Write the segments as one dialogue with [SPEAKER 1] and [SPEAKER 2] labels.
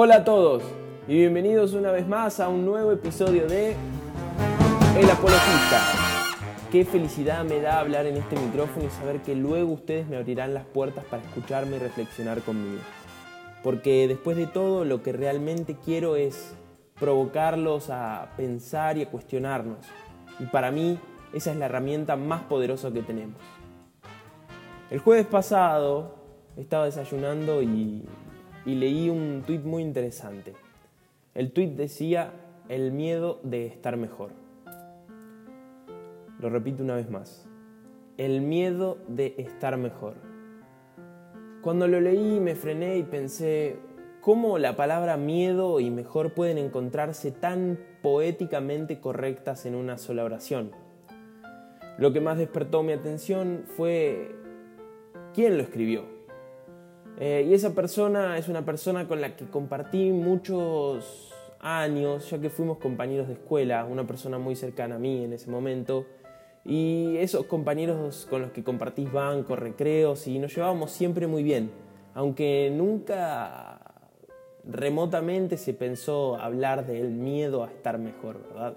[SPEAKER 1] Hola a todos y bienvenidos una vez más a un nuevo episodio de El Apologista. Qué felicidad me da hablar en este micrófono y saber que luego ustedes me abrirán las puertas para escucharme y reflexionar conmigo. Porque después de todo lo que realmente quiero es provocarlos a pensar y a cuestionarnos. Y para mí esa es la herramienta más poderosa que tenemos. El jueves pasado estaba desayunando y, y leí un tuit muy interesante. El tuit decía el miedo de estar mejor. Lo repito una vez más. El miedo de estar mejor. Cuando lo leí me frené y pensé cómo la palabra miedo y mejor pueden encontrarse tan poéticamente correctas en una sola oración. Lo que más despertó mi atención fue quién lo escribió. Eh, y esa persona es una persona con la que compartí muchos años, ya que fuimos compañeros de escuela, una persona muy cercana a mí en ese momento. Y esos compañeros con los que compartís banco, recreos y nos llevábamos siempre muy bien, aunque nunca remotamente se pensó hablar del miedo a estar mejor, ¿verdad?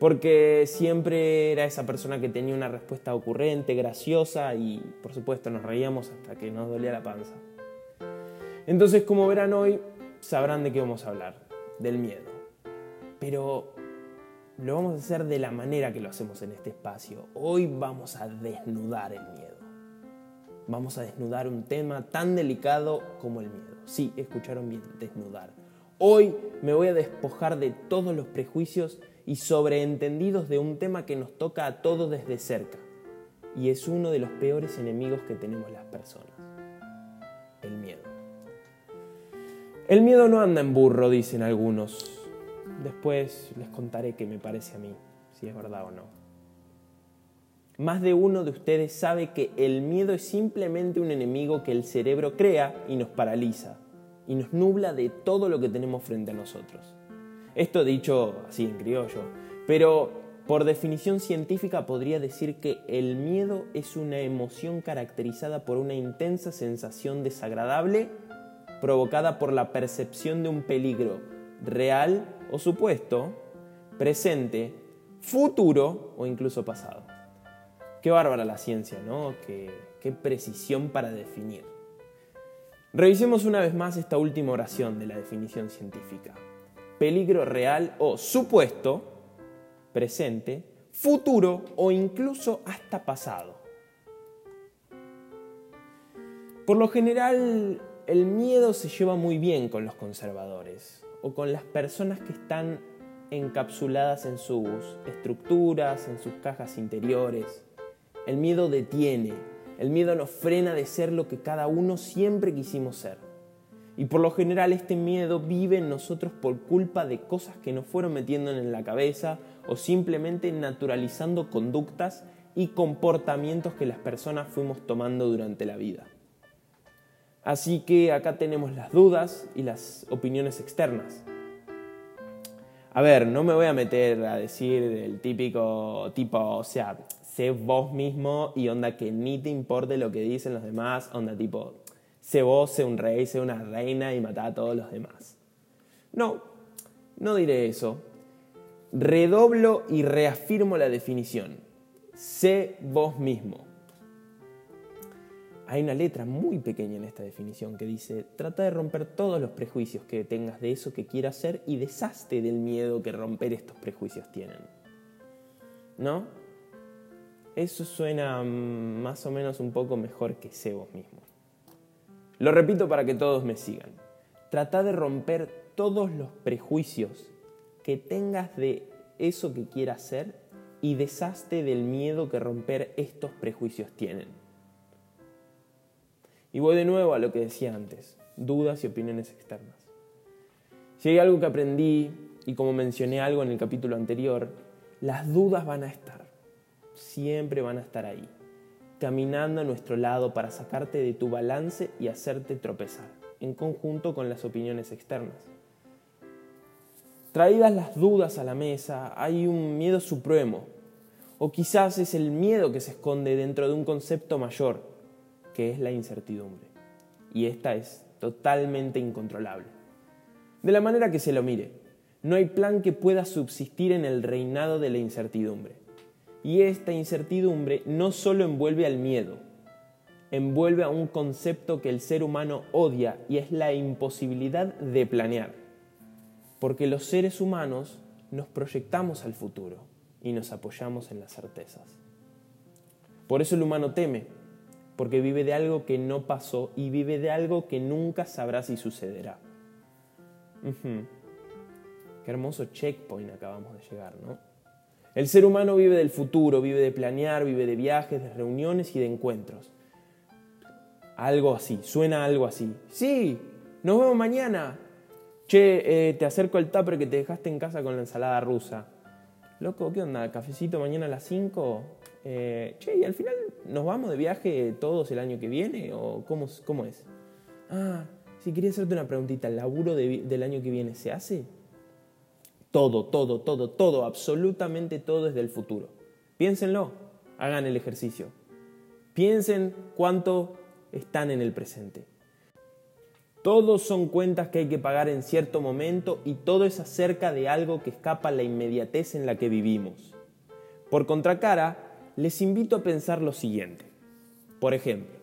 [SPEAKER 1] Porque siempre era esa persona que tenía una respuesta ocurrente, graciosa y por supuesto nos reíamos hasta que nos dolía la panza. Entonces, como verán hoy, sabrán de qué vamos a hablar, del miedo. Pero lo vamos a hacer de la manera que lo hacemos en este espacio. Hoy vamos a desnudar el miedo. Vamos a desnudar un tema tan delicado como el miedo. Sí, escucharon bien, desnudar. Hoy me voy a despojar de todos los prejuicios y sobreentendidos de un tema que nos toca a todos desde cerca. Y es uno de los peores enemigos que tenemos las personas. El miedo. El miedo no anda en burro, dicen algunos. Después les contaré qué me parece a mí, si es verdad o no. Más de uno de ustedes sabe que el miedo es simplemente un enemigo que el cerebro crea y nos paraliza, y nos nubla de todo lo que tenemos frente a nosotros. Esto dicho así en criollo, pero por definición científica podría decir que el miedo es una emoción caracterizada por una intensa sensación desagradable provocada por la percepción de un peligro real o supuesto, presente, futuro o incluso pasado. Qué bárbara la ciencia, ¿no? Qué, qué precisión para definir. Revisemos una vez más esta última oración de la definición científica. Peligro real o supuesto, presente, futuro o incluso hasta pasado. Por lo general, el miedo se lleva muy bien con los conservadores o con las personas que están encapsuladas en sus estructuras, en sus cajas interiores. El miedo detiene, el miedo nos frena de ser lo que cada uno siempre quisimos ser. Y por lo general este miedo vive en nosotros por culpa de cosas que nos fueron metiendo en la cabeza o simplemente naturalizando conductas y comportamientos que las personas fuimos tomando durante la vida. Así que acá tenemos las dudas y las opiniones externas. A ver, no me voy a meter a decir el típico tipo, o sea, sé vos mismo y onda que ni te importe lo que dicen los demás, onda tipo, sé vos, sé un rey, sé una reina y mata a todos los demás. No, no diré eso. Redoblo y reafirmo la definición. Sé vos mismo hay una letra muy pequeña en esta definición que dice, trata de romper todos los prejuicios que tengas de eso que quieras hacer y deshazte del miedo que romper estos prejuicios tienen. ¿No? Eso suena mm, más o menos un poco mejor que sé vos mismo. Lo repito para que todos me sigan. Trata de romper todos los prejuicios que tengas de eso que quieras hacer y deshazte del miedo que romper estos prejuicios tienen. Y voy de nuevo a lo que decía antes, dudas y opiniones externas. Si hay algo que aprendí, y como mencioné algo en el capítulo anterior, las dudas van a estar, siempre van a estar ahí, caminando a nuestro lado para sacarte de tu balance y hacerte tropezar, en conjunto con las opiniones externas. Traídas las dudas a la mesa, hay un miedo supremo, o quizás es el miedo que se esconde dentro de un concepto mayor, que es la incertidumbre. Y esta es totalmente incontrolable. De la manera que se lo mire, no hay plan que pueda subsistir en el reinado de la incertidumbre. Y esta incertidumbre no solo envuelve al miedo, envuelve a un concepto que el ser humano odia y es la imposibilidad de planear. Porque los seres humanos nos proyectamos al futuro y nos apoyamos en las certezas. Por eso el humano teme, porque vive de algo que no pasó y vive de algo que nunca sabrá si sucederá. Qué hermoso checkpoint acabamos de llegar, ¿no? El ser humano vive del futuro, vive de planear, vive de viajes, de reuniones y de encuentros. Algo así, suena algo así. Sí, nos vemos mañana. Che, eh, te acerco el tupper que te dejaste en casa con la ensalada rusa. Loco, ¿qué onda? ¿Cafecito mañana a las 5? Eh, che, ¿y al final nos vamos de viaje todos el año que viene? ¿O cómo, cómo es? Ah, sí, quería hacerte una preguntita. ¿El laburo del año que viene se hace? Todo, todo, todo, todo, absolutamente todo es del futuro. Piénsenlo, hagan el ejercicio. Piensen cuánto están en el presente. Todos son cuentas que hay que pagar en cierto momento y todo es acerca de algo que escapa a la inmediatez en la que vivimos. Por contracara, les invito a pensar lo siguiente. Por ejemplo,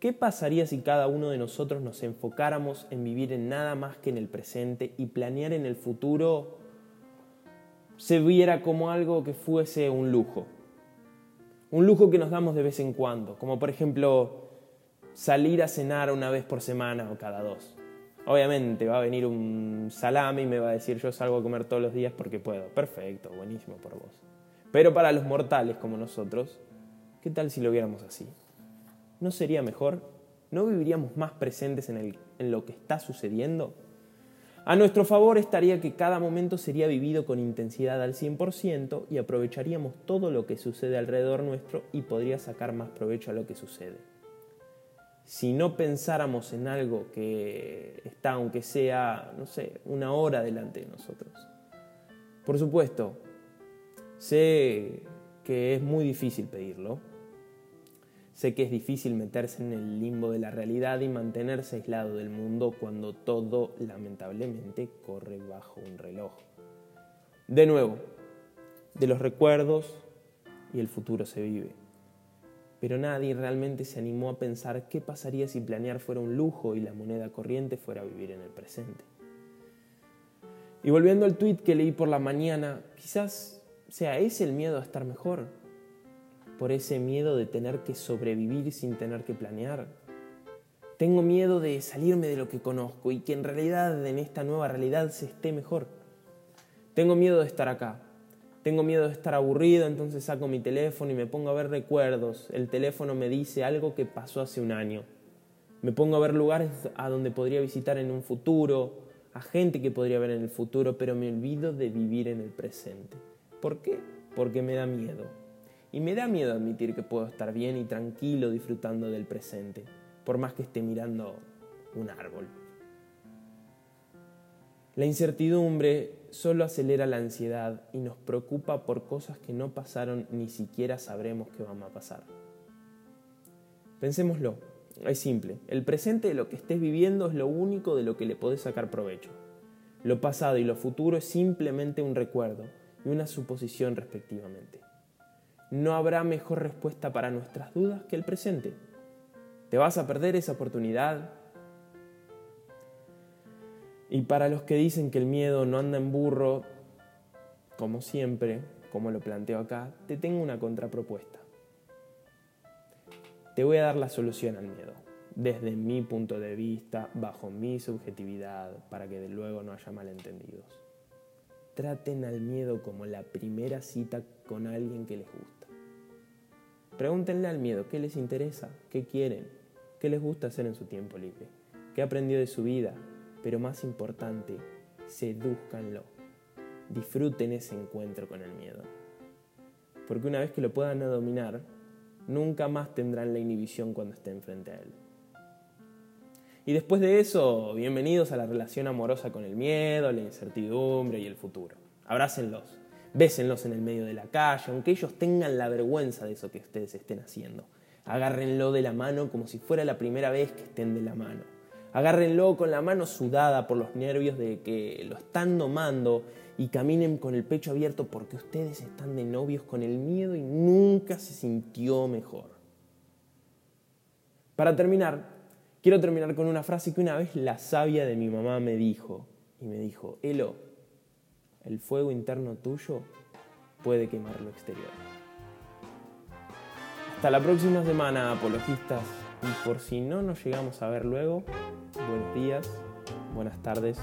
[SPEAKER 1] ¿qué pasaría si cada uno de nosotros nos enfocáramos en vivir en nada más que en el presente y planear en el futuro se viera como algo que fuese un lujo. Un lujo que nos damos de vez en cuando, como por ejemplo salir a cenar una vez por semana o cada dos. Obviamente va a venir un salame y me va a decir yo salgo a comer todos los días porque puedo. Perfecto, buenísimo por vos. Pero para los mortales como nosotros, ¿qué tal si lo viéramos así? ¿No sería mejor? ¿No viviríamos más presentes en, el, en lo que está sucediendo? A nuestro favor estaría que cada momento sería vivido con intensidad al 100% y aprovecharíamos todo lo que sucede alrededor nuestro y podría sacar más provecho a lo que sucede. Si no pensáramos en algo que está, aunque sea, no sé, una hora delante de nosotros. Por supuesto, sé que es muy difícil pedirlo, Sé que es difícil meterse en el limbo de la realidad y mantenerse aislado del mundo cuando todo lamentablemente corre bajo un reloj. De nuevo, de los recuerdos y el futuro se vive. Pero nadie realmente se animó a pensar qué pasaría si planear fuera un lujo y la moneda corriente fuera a vivir en el presente. Y volviendo al tweet que leí por la mañana, quizás sea ese el miedo a estar mejor, por ese miedo de tener que sobrevivir sin tener que planear. Tengo miedo de salirme de lo que conozco y que en realidad en esta nueva realidad se esté mejor. Tengo miedo de estar acá. Tengo miedo de estar aburrido, entonces saco mi teléfono y me pongo a ver recuerdos. El teléfono me dice algo que pasó hace un año. Me pongo a ver lugares a donde podría visitar en un futuro, a gente que podría ver en el futuro, pero me olvido de vivir en el presente. ¿Por qué? Porque me da miedo. Y me da miedo admitir que puedo estar bien y tranquilo disfrutando del presente, por más que esté mirando un árbol. La incertidumbre solo acelera la ansiedad y nos preocupa por cosas que no pasaron ni siquiera sabremos que van a pasar. Pensémoslo, es simple, el presente de lo que estés viviendo es lo único de lo que le podés sacar provecho. Lo pasado y lo futuro es simplemente un recuerdo y una suposición respectivamente no habrá mejor respuesta para nuestras dudas que el presente. Te vas a perder esa oportunidad. Y para los que dicen que el miedo no anda en burro, como siempre, como lo planteo acá, te tengo una contrapropuesta. Te voy a dar la solución al miedo, desde mi punto de vista, bajo mi subjetividad, para que de luego no haya malentendidos. Traten al miedo como la primera cita con alguien que les gusta. Pregúntenle al miedo qué les interesa, qué quieren, qué les gusta hacer en su tiempo libre, qué aprendió de su vida, pero más importante, sedúzcanlo. Disfruten ese encuentro con el miedo. Porque una vez que lo puedan dominar, nunca más tendrán la inhibición cuando estén frente a él. Y después de eso, bienvenidos a la relación amorosa con el miedo, la incertidumbre y el futuro. Abrácenlos bésenlos en el medio de la calle, aunque ellos tengan la vergüenza de eso que ustedes estén haciendo. Agárrenlo de la mano como si fuera la primera vez que estén de la mano. Agárrenlo con la mano sudada por los nervios de que lo están domando y caminen con el pecho abierto porque ustedes están de novios con el miedo y nunca se sintió mejor. Para terminar, quiero terminar con una frase que una vez la sabia de mi mamá me dijo. Y me dijo, Elo, el fuego interno tuyo puede quemar lo exterior. Hasta la próxima semana, apologistas. Y por si no nos llegamos a ver luego, buenos días, buenas tardes